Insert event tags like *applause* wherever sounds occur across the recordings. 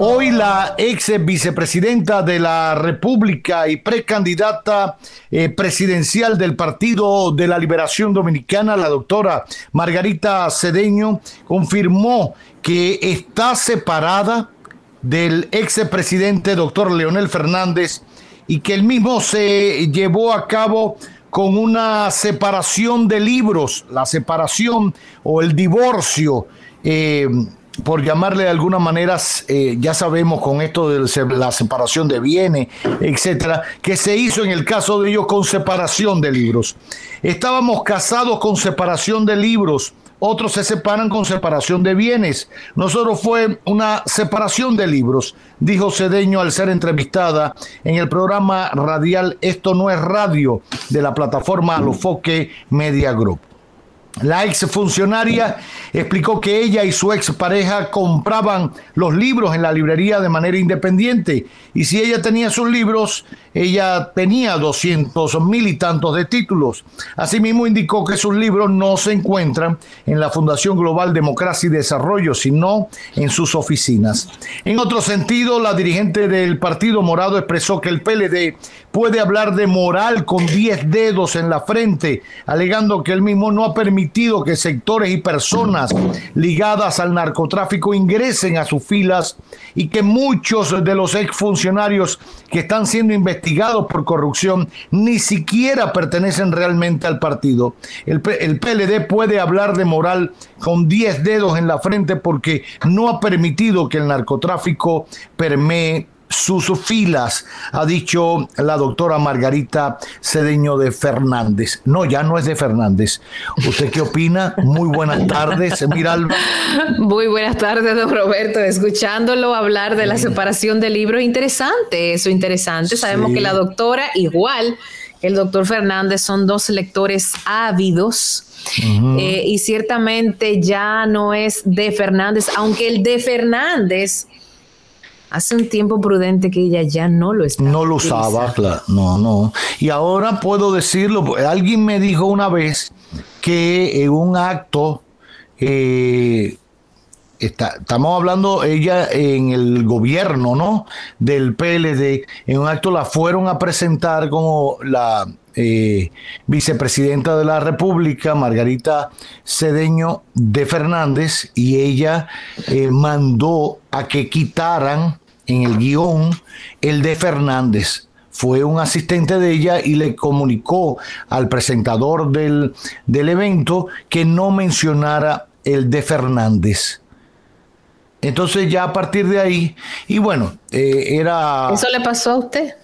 Hoy la ex vicepresidenta de la República y precandidata eh, presidencial del Partido de la Liberación Dominicana, la doctora Margarita Cedeño, confirmó que está separada del ex presidente doctor Leonel Fernández y que el mismo se llevó a cabo con una separación de libros, la separación o el divorcio. Eh, por llamarle de alguna manera, eh, ya sabemos con esto de la separación de bienes, etcétera, que se hizo en el caso de ellos con separación de libros. Estábamos casados con separación de libros, otros se separan con separación de bienes. Nosotros fue una separación de libros, dijo Cedeño al ser entrevistada en el programa radial Esto no es radio de la plataforma Alofoque Media Group. La exfuncionaria explicó que ella y su expareja compraban los libros en la librería de manera independiente y si ella tenía sus libros, ella tenía doscientos mil y tantos de títulos. Asimismo indicó que sus libros no se encuentran en la Fundación Global Democracia y Desarrollo, sino en sus oficinas. En otro sentido, la dirigente del Partido Morado expresó que el PLD puede hablar de moral con 10 dedos en la frente, alegando que él mismo no ha permitido que sectores y personas ligadas al narcotráfico ingresen a sus filas y que muchos de los exfuncionarios que están siendo investigados por corrupción ni siquiera pertenecen realmente al partido. El, el PLD puede hablar de moral con 10 dedos en la frente porque no ha permitido que el narcotráfico permee sus filas, ha dicho la doctora Margarita Cedeño de Fernández. No, ya no es de Fernández. ¿Usted qué opina? Muy buenas tardes, Miralba. Muy buenas tardes, don Roberto. Escuchándolo hablar de la separación de libros, interesante, eso interesante. Sabemos que la doctora, igual el doctor Fernández, son dos lectores ávidos. Eh, y ciertamente ya no es de Fernández, aunque el de Fernández hace un tiempo prudente que ella ya no lo está. No lo usaba, claro. No, no. Y ahora puedo decirlo, alguien me dijo una vez que en un acto, eh, estamos hablando ella en el gobierno, ¿no? Del PLD, en un acto la fueron a presentar como la eh, vicepresidenta de la República, Margarita Cedeño de Fernández, y ella eh, mandó a que quitaran en el guion el de Fernández. Fue un asistente de ella y le comunicó al presentador del, del evento que no mencionara el de Fernández. Entonces ya a partir de ahí, y bueno, eh, era... ¿Eso le pasó a usted?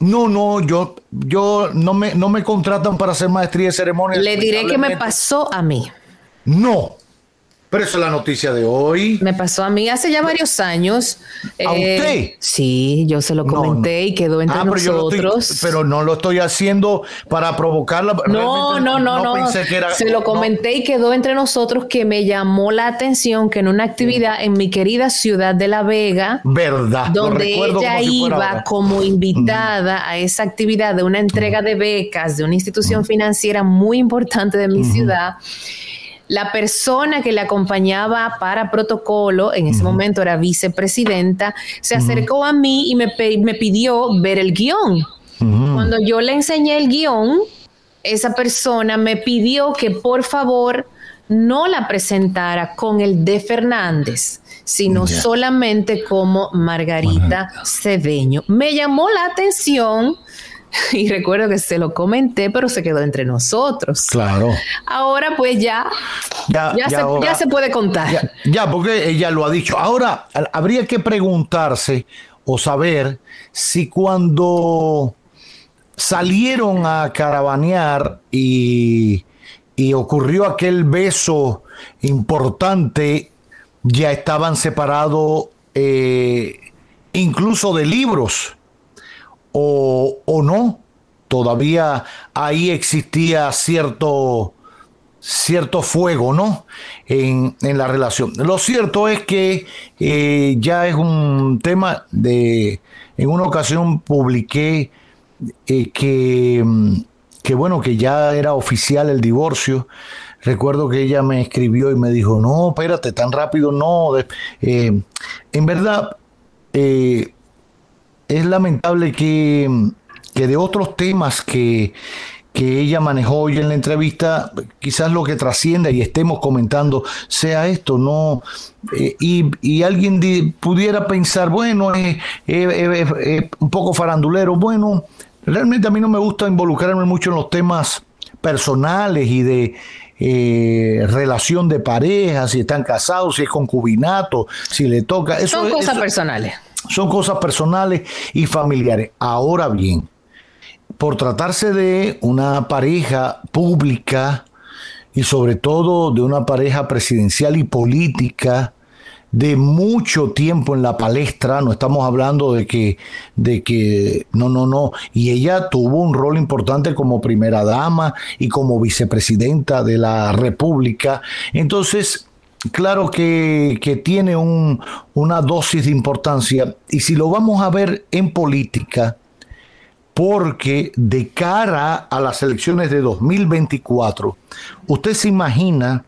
No, no, yo, yo no me, no me contratan para hacer maestría de ceremonia. Le diré que me pasó a mí. No, pero esa es la noticia de hoy. Me pasó a mí hace ya varios años. ¿A Eh, usted? Sí, yo se lo No, comenté y quedó entre Ah, pero yo lo estoy- nosotros. pero no lo estoy haciendo para provocarla. No, no, no, no. pensé que era- Se lo no. comenté y quedó entre nosotros que me llamó la atención que en una actividad en mi querida ciudad de La Vega, Verdad. donde ella como iba como invitada a esa actividad de una entrega de becas de una institución financiera muy importante de mi ciudad. La persona que le acompañaba para protocolo, en ese momento era vicepresidenta, se acercó a mí y me, pidió ver el guion. Cuando yo le enseñé el guion, esa persona me pidió que por favor no la presentara con el de Fernández, sino solamente como Margarita. Cedeño. Me llamó la atención *laughs* y recuerdo que se lo comenté, pero se quedó entre nosotros. Claro. Ahora pues ya, Ya, ya, ya se, ahora- ya se puede contar. Ya, ya, porque ella lo ha dicho. Ahora, habría que preguntarse o saber si cuando salieron a caravanear y, y ocurrió aquel beso importante, ya estaban separados eh, incluso de libros, o, o no, todavía ahí existía cierto cierto fuego, ¿no? En, en, la relación. Lo cierto es que eh, ya es un tema de, en una ocasión publiqué eh, que, que, bueno, que ya era oficial el divorcio. Recuerdo que ella me escribió y me dijo, no, espérate, tan rápido no. Eh, en verdad, es lamentable que, que de otros temas que que ella manejó hoy en la entrevista, quizás lo que trascienda y estemos comentando sea esto, no eh, y, alguien pudiera pensar, bueno, es un poco farandulero, bueno, realmente a mí no me gusta involucrarme mucho en los temas personales y de eh, relación de pareja, si están casados, si es concubinato, si le toca. Eso, son cosas personales. Son cosas personales y familiares. Ahora bien, por tratarse de una pareja pública y sobre todo de una pareja presidencial y política de mucho tiempo en la palestra, no estamos hablando de que, de que, no, no, no, y ella tuvo un rol importante como primera dama y como vicepresidenta de la República, entonces, claro que, que tiene un, una dosis de importancia, y si lo vamos a ver en política, porque de cara a las elecciones de 2024, usted se imagina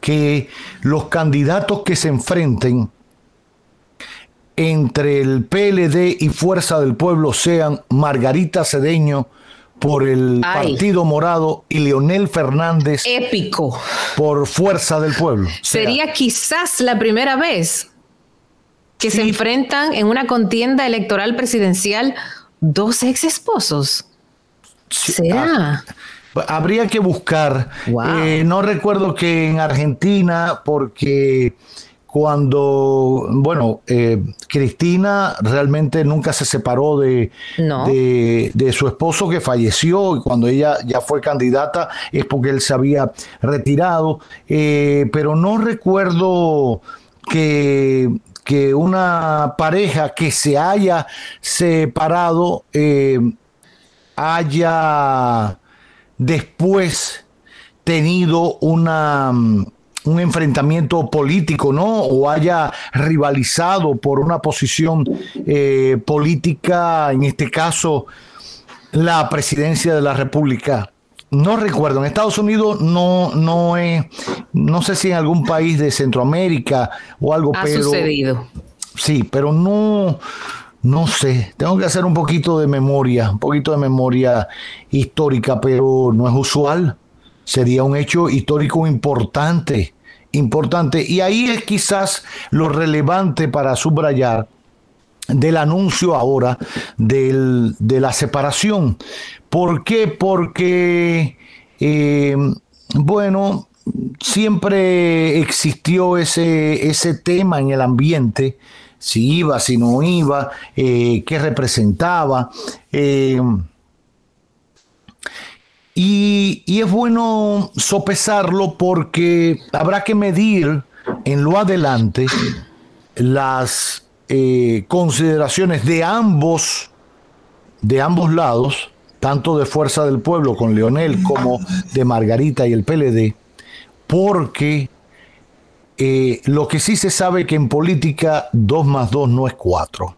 que los candidatos que se enfrenten entre el PLD y Fuerza del Pueblo sean Margarita Cedeño por el Partido Morado y Leonel Fernández. Épico. Por Fuerza del Pueblo. Sería quizás la primera vez que se enfrentan en una contienda electoral presidencial dos ex esposos. ¿Será? Ah, habría que buscar. Eh, no recuerdo que en Argentina, porque cuando, bueno, eh, Cristina realmente nunca se separó de, de, su esposo que falleció y cuando ella ya fue candidata es porque él se había retirado, eh, pero no recuerdo que que una pareja que se haya separado eh, haya después tenido una, mm, un enfrentamiento político, ¿no? O haya rivalizado por una posición eh, política, en este caso, la presidencia de la República no recuerdo, en Estados Unidos no, no es, no sé si en algún país de Centroamérica o algo, ha sucedido. Sí, pero no, no sé, tengo que hacer un poquito de memoria, un poquito de memoria histórica, pero no es usual. Sería un hecho histórico importante, importante. Y ahí es quizás lo relevante para subrayar del anuncio ahora del, de la separación. ¿Por qué? Porque, eh, bueno, siempre existió ese, ese tema en el ambiente, si iba, si no iba, eh, qué representaba. Eh, y, es bueno sopesarlo porque habrá que medir en lo adelante las eh, consideraciones de ambos, de ambos lados, tanto de Fuerza del Pueblo con Leonel como de Margarita y el PLD, porque eh, lo que sí se sabe que en política 2 más 2 no es 4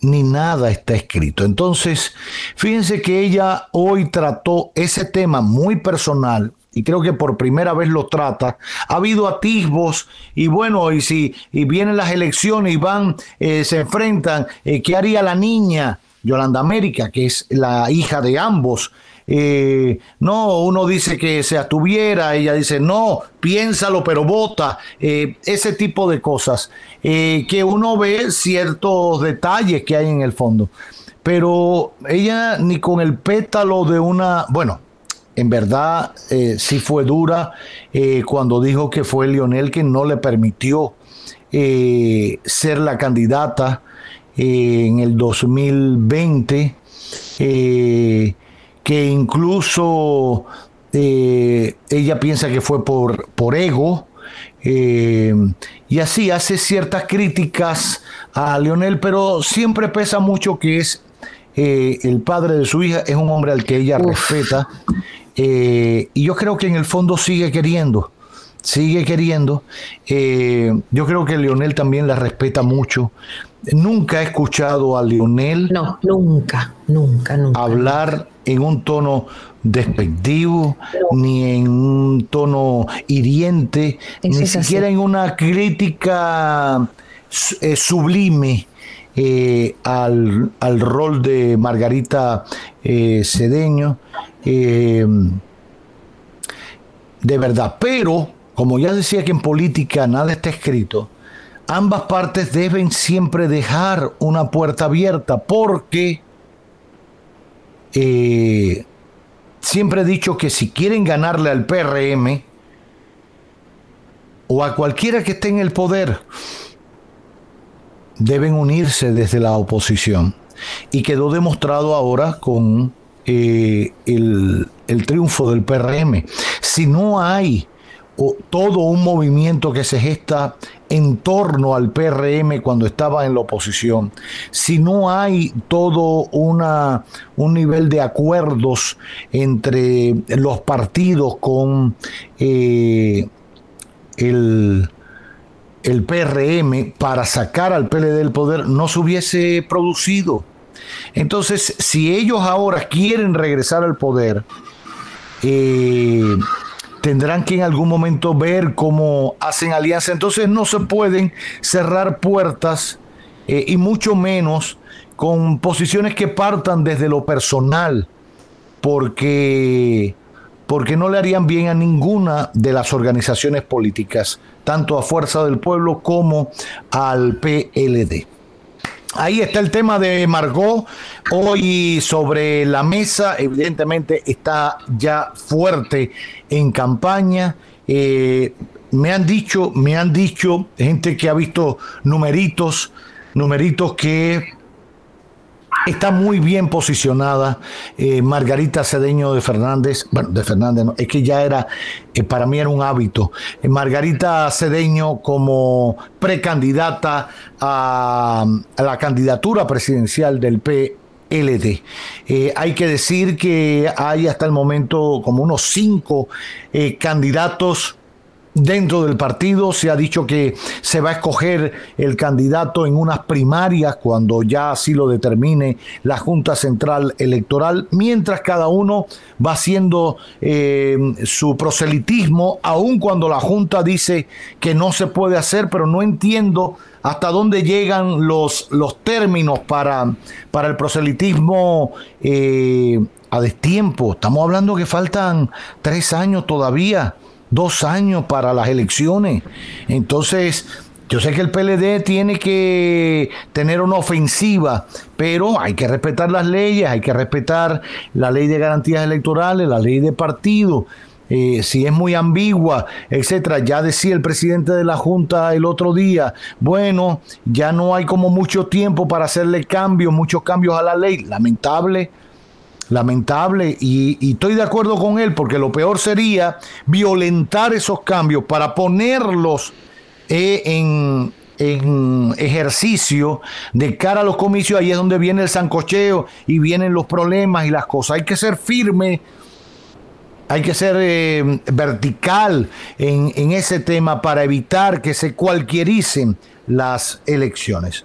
ni nada está escrito. Entonces, fíjense que ella hoy trató ese tema muy personal y creo que por primera vez lo trata. Ha habido atisbos y bueno, y si y vienen las elecciones y van, eh, se enfrentan, eh, ¿qué haría la niña? Yolanda América, que es la hija de ambos. Eh, no, uno dice que se atuviera, ella dice, no, piénsalo, pero vota, ese tipo de cosas, que uno ve ciertos detalles que hay en el fondo. Pero ella ni con el pétalo de una, bueno, en verdad eh, sí fue dura eh, cuando dijo que fue Lionel quien no le permitió eh, ser la candidata en el 2020, que incluso eh, ella piensa que fue por, por ego, eh, y así hace ciertas críticas a Leonel, pero siempre pesa mucho que es eh, el padre de su hija, es un hombre al que ella respeta, y yo creo que en el fondo sigue queriendo sigue queriendo. yo creo que Leonel también la respeta mucho. Nunca he escuchado a Leonel. No, nunca, nunca, nunca. Hablar en un tono despectivo, ni en un tono hiriente, ni siquiera en una crítica eh, sublime eh, al, rol de Margarita eh, Cedeño. de verdad, pero como ya decía que en política nada está escrito, ambas partes deben siempre dejar una puerta abierta porque eh, siempre he dicho que si quieren ganarle al PRM o a cualquiera que esté en el poder, deben unirse desde la oposición. Y quedó demostrado ahora con eh, el, el triunfo del PRM. Si no hay todo un movimiento que se gesta en torno al PRM cuando estaba en la oposición, si no hay todo una, un nivel de acuerdos entre los partidos con eh, el, el PRM para sacar al PLD del poder, no se hubiese producido. Entonces, si ellos ahora quieren regresar al poder, eh, tendrán que en algún momento ver cómo hacen alianza. Entonces no se pueden cerrar puertas eh, y mucho menos con posiciones que partan desde lo personal, porque, porque no le harían bien a ninguna de las organizaciones políticas, tanto a Fuerza del Pueblo como al PLD. Ahí está el tema de Margot. Hoy sobre la mesa, evidentemente está ya fuerte en campaña. Eh, me han dicho, me han dicho gente que ha visto numeritos, numeritos que está muy bien posicionada eh, Margarita Cedeño de Fernández, bueno, de Fernández, no, es que ya era, eh, para mí era un hábito, eh, Margarita Cedeño como precandidata a, a, la candidatura presidencial del PLD. hay que decir que hay hasta el momento como unos cinco candidatos Dentro del partido se ha dicho que se va a escoger el candidato en unas primarias cuando ya así lo determine la Junta Central Electoral, mientras cada uno va haciendo eh, su proselitismo, aun cuando la Junta dice que no se puede hacer, pero no entiendo hasta dónde llegan los, los términos para, para el proselitismo eh, a destiempo. Estamos hablando que faltan tres años todavía dos años para las elecciones. Entonces, yo sé que el PLD tiene que tener una ofensiva, pero hay que respetar las leyes, hay que respetar la ley de garantías electorales, la ley de partido. Eh, si es muy ambigua, etcétera. Ya decía el presidente de la Junta el otro día, bueno, ya no hay como mucho tiempo para hacerle cambios, muchos cambios a la ley. Lamentable, lamentable y, estoy de acuerdo con él porque lo peor sería violentar esos cambios para ponerlos eh, en, ejercicio de cara a los comicios, ahí es donde viene el zancocheo y vienen los problemas y las cosas. Hay que ser firme, hay que ser eh, vertical en, en ese tema para evitar que se cualquiericen las elecciones.